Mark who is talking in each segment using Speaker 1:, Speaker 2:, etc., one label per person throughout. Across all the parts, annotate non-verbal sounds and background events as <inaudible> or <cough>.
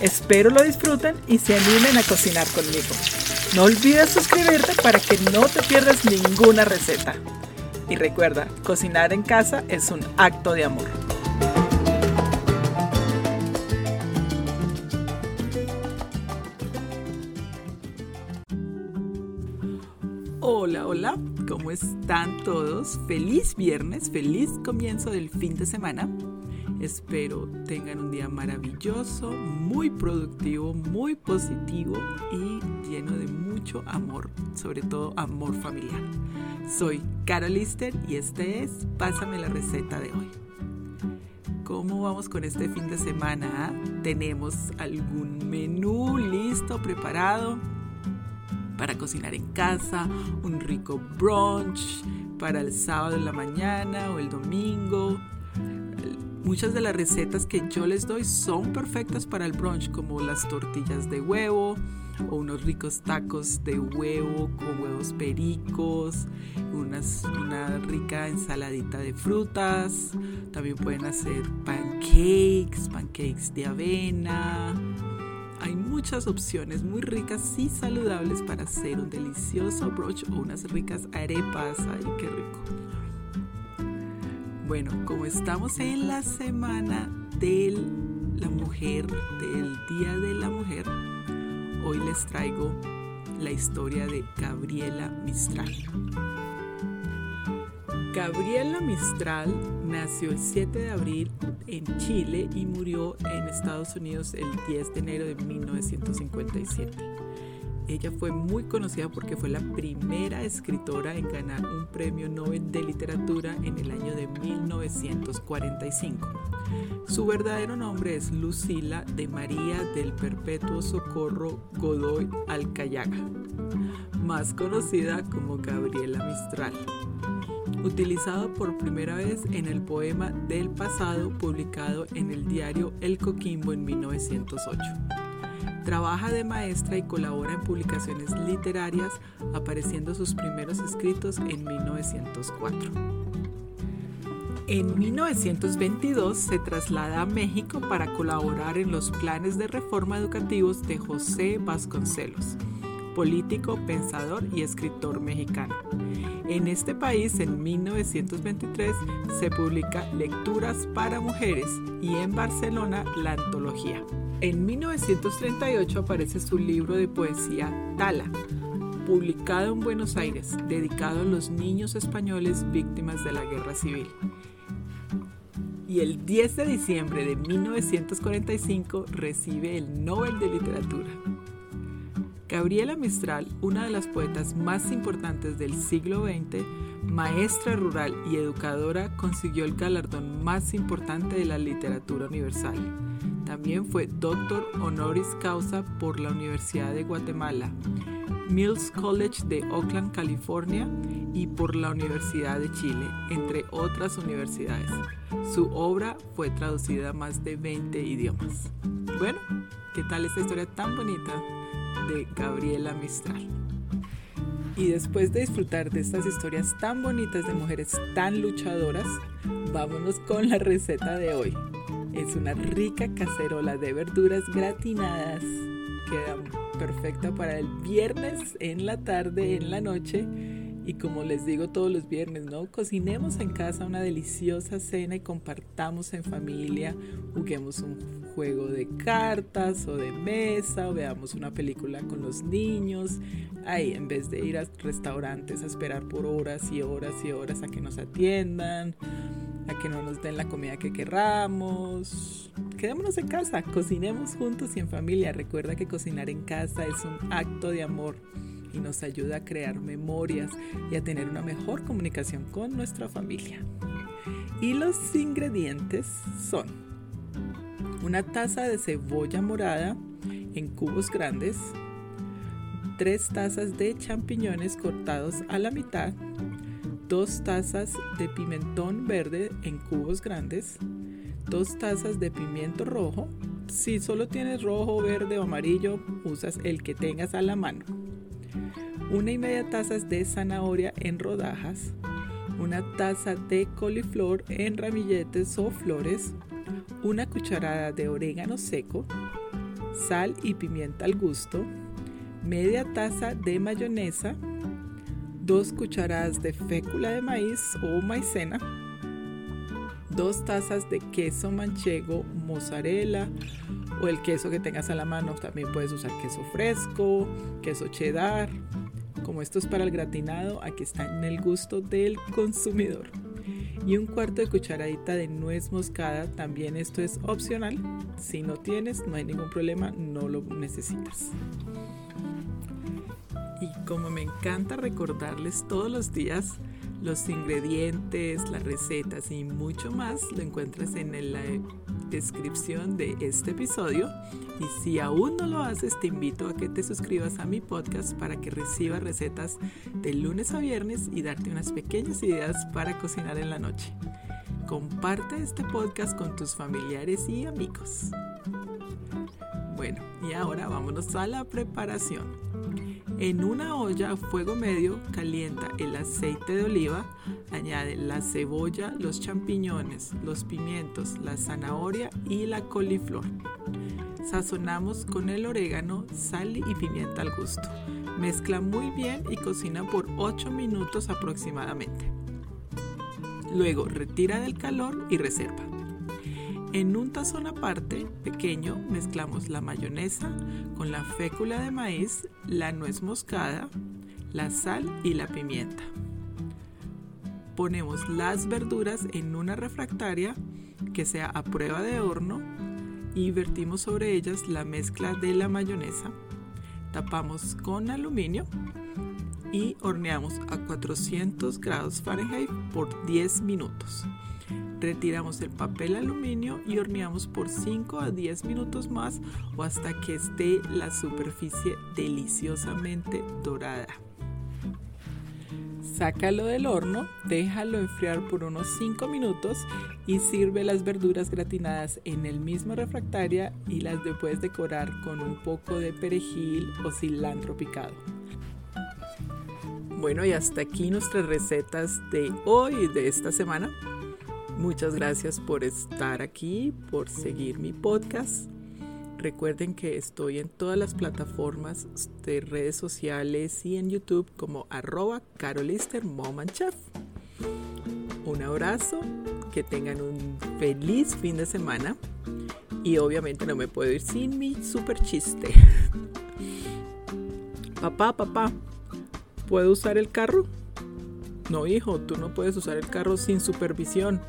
Speaker 1: Espero lo disfruten y se animen a cocinar conmigo. No olvides suscribirte para que no te pierdas ninguna receta. Y recuerda, cocinar en casa es un acto de amor. Hola, hola, ¿cómo están todos? Feliz viernes, feliz comienzo del fin de semana. Espero tengan un día maravilloso, muy productivo, muy positivo y lleno de mucho amor, sobre todo amor familiar. Soy Carol Lister y este es Pásame la receta de hoy. ¿Cómo vamos con este fin de semana? ¿Tenemos algún menú listo, preparado? para cocinar en casa, un rico brunch para el sábado en la mañana o el domingo. Muchas de las recetas que yo les doy son perfectas para el brunch, como las tortillas de huevo o unos ricos tacos de huevo con huevos pericos, una rica ensaladita de frutas. También pueden hacer pancakes, pancakes de avena, hay muchas opciones muy ricas y saludables para hacer un delicioso brunch o unas ricas arepas. ¡Ay, qué rico! Bueno, como estamos en la semana de la mujer, del Día de la Mujer, hoy les traigo la historia de Gabriela Mistral. Gabriela Mistral nació el 7 de abril en Chile y murió en Estados Unidos el 10 de enero de 1957. Ella fue muy conocida porque fue la primera escritora en ganar un premio Nobel de Literatura en el año de 1945. Su verdadero nombre es Lucila de María del Perpetuo Socorro Godoy Alcayaga, más conocida como Gabriela Mistral utilizado por primera vez en el poema del pasado publicado en el diario El Coquimbo en 1908. Trabaja de maestra y colabora en publicaciones literarias, apareciendo sus primeros escritos en 1904. En 1922 se traslada a México para colaborar en los planes de reforma educativos de José Vasconcelos, político, pensador y escritor mexicano. En este país, en 1923, se publica Lecturas para Mujeres y en Barcelona la antología. En 1938 aparece su libro de poesía Tala, publicado en Buenos Aires, dedicado a los niños españoles víctimas de la guerra civil. Y el 10 de diciembre de 1945 recibe el Nobel de Literatura. Gabriela Mistral, una de las poetas más importantes del siglo XX, maestra rural y educadora, consiguió el galardón más importante de la literatura universal. También fue doctor honoris causa por la Universidad de Guatemala, Mills College de Oakland, California y por la Universidad de Chile, entre otras universidades. Su obra fue traducida a más de 20 idiomas. Bueno, ¿qué tal esta historia tan bonita? De Gabriela Mistral. Y después de disfrutar de estas historias tan bonitas de mujeres tan luchadoras, vámonos con la receta de hoy. Es una rica cacerola de verduras gratinadas. Queda perfecta para el viernes en la tarde, en la noche y como les digo todos los viernes, ¿no? Cocinemos en casa una deliciosa cena y compartamos en familia, juguemos un juego de cartas o de mesa o veamos una película con los niños. Ahí, en vez de ir a restaurantes a esperar por horas y horas y horas a que nos atiendan, a que no nos den la comida que querramos. Quedémonos en casa, cocinemos juntos y en familia. Recuerda que cocinar en casa es un acto de amor y nos ayuda a crear memorias y a tener una mejor comunicación con nuestra familia. Y los ingredientes son una taza de cebolla morada en cubos grandes, 3 tazas de champiñones cortados a la mitad, 2 tazas de pimentón verde en cubos grandes, 2 tazas de pimiento rojo. Si solo tienes rojo, verde o amarillo, usas el que tengas a la mano. Una y media tazas de zanahoria en rodajas, una taza de coliflor en ramilletes o flores, una cucharada de orégano seco, sal y pimienta al gusto, media taza de mayonesa, dos cucharadas de fécula de maíz o maicena, dos tazas de queso manchego, mozzarella o el queso que tengas a la mano. También puedes usar queso fresco, queso cheddar. Como esto es para el gratinado, aquí está en el gusto del consumidor. Y un cuarto de cucharadita de nuez moscada, también esto es opcional. Si no tienes, no hay ningún problema, no lo necesitas. Y como me encanta recordarles todos los días los ingredientes, las recetas y mucho más, lo encuentras en la descripción de este episodio. Y si aún no lo haces, te invito a que te suscribas a mi podcast para que recibas recetas de lunes a viernes y darte unas pequeñas ideas para cocinar en la noche. Comparte este podcast con tus familiares y amigos. Bueno, y ahora vámonos a la preparación. En una olla a fuego medio calienta el aceite de oliva, añade la cebolla, los champiñones, los pimientos, la zanahoria y la coliflor. Sazonamos con el orégano, sal y pimienta al gusto. Mezcla muy bien y cocina por 8 minutos aproximadamente. Luego retira del calor y reserva. En un tazón aparte, pequeño, mezclamos la mayonesa con la fécula de maíz, la nuez moscada, la sal y la pimienta. Ponemos las verduras en una refractaria que sea a prueba de horno y vertimos sobre ellas la mezcla de la mayonesa. Tapamos con aluminio y horneamos a 400 grados Fahrenheit por 10 minutos. Retiramos el papel aluminio y horneamos por 5 a 10 minutos más o hasta que esté la superficie deliciosamente dorada. Sácalo del horno, déjalo enfriar por unos 5 minutos y sirve las verduras gratinadas en el mismo refractaria y las puedes decorar con un poco de perejil o cilantro picado. Bueno, y hasta aquí nuestras recetas de hoy, de esta semana. Muchas gracias por estar aquí, por seguir mi podcast. Recuerden que estoy en todas las plataformas de redes sociales y en YouTube como arroba carolister. Un abrazo, que tengan un feliz fin de semana y obviamente no me puedo ir sin mi super chiste. <laughs> papá, papá, ¿puedo usar el carro? No, hijo, tú no puedes usar el carro sin supervisión.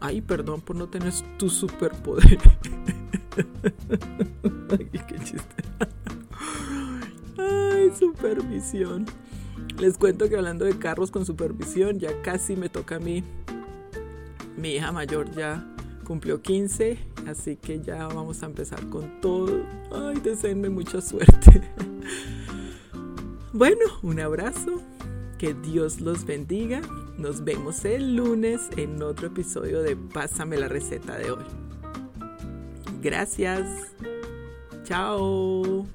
Speaker 1: Ay, perdón por no tener tu superpoder. <laughs> Ay, qué chiste. Ay, supervisión. Les cuento que hablando de carros con supervisión, ya casi me toca a mí. Mi hija mayor ya cumplió 15, así que ya vamos a empezar con todo. Ay, deseenme mucha suerte. <laughs> Bueno, un abrazo. Que Dios los bendiga. Nos vemos el lunes en otro episodio de Pásame la receta de hoy. Gracias. Chao.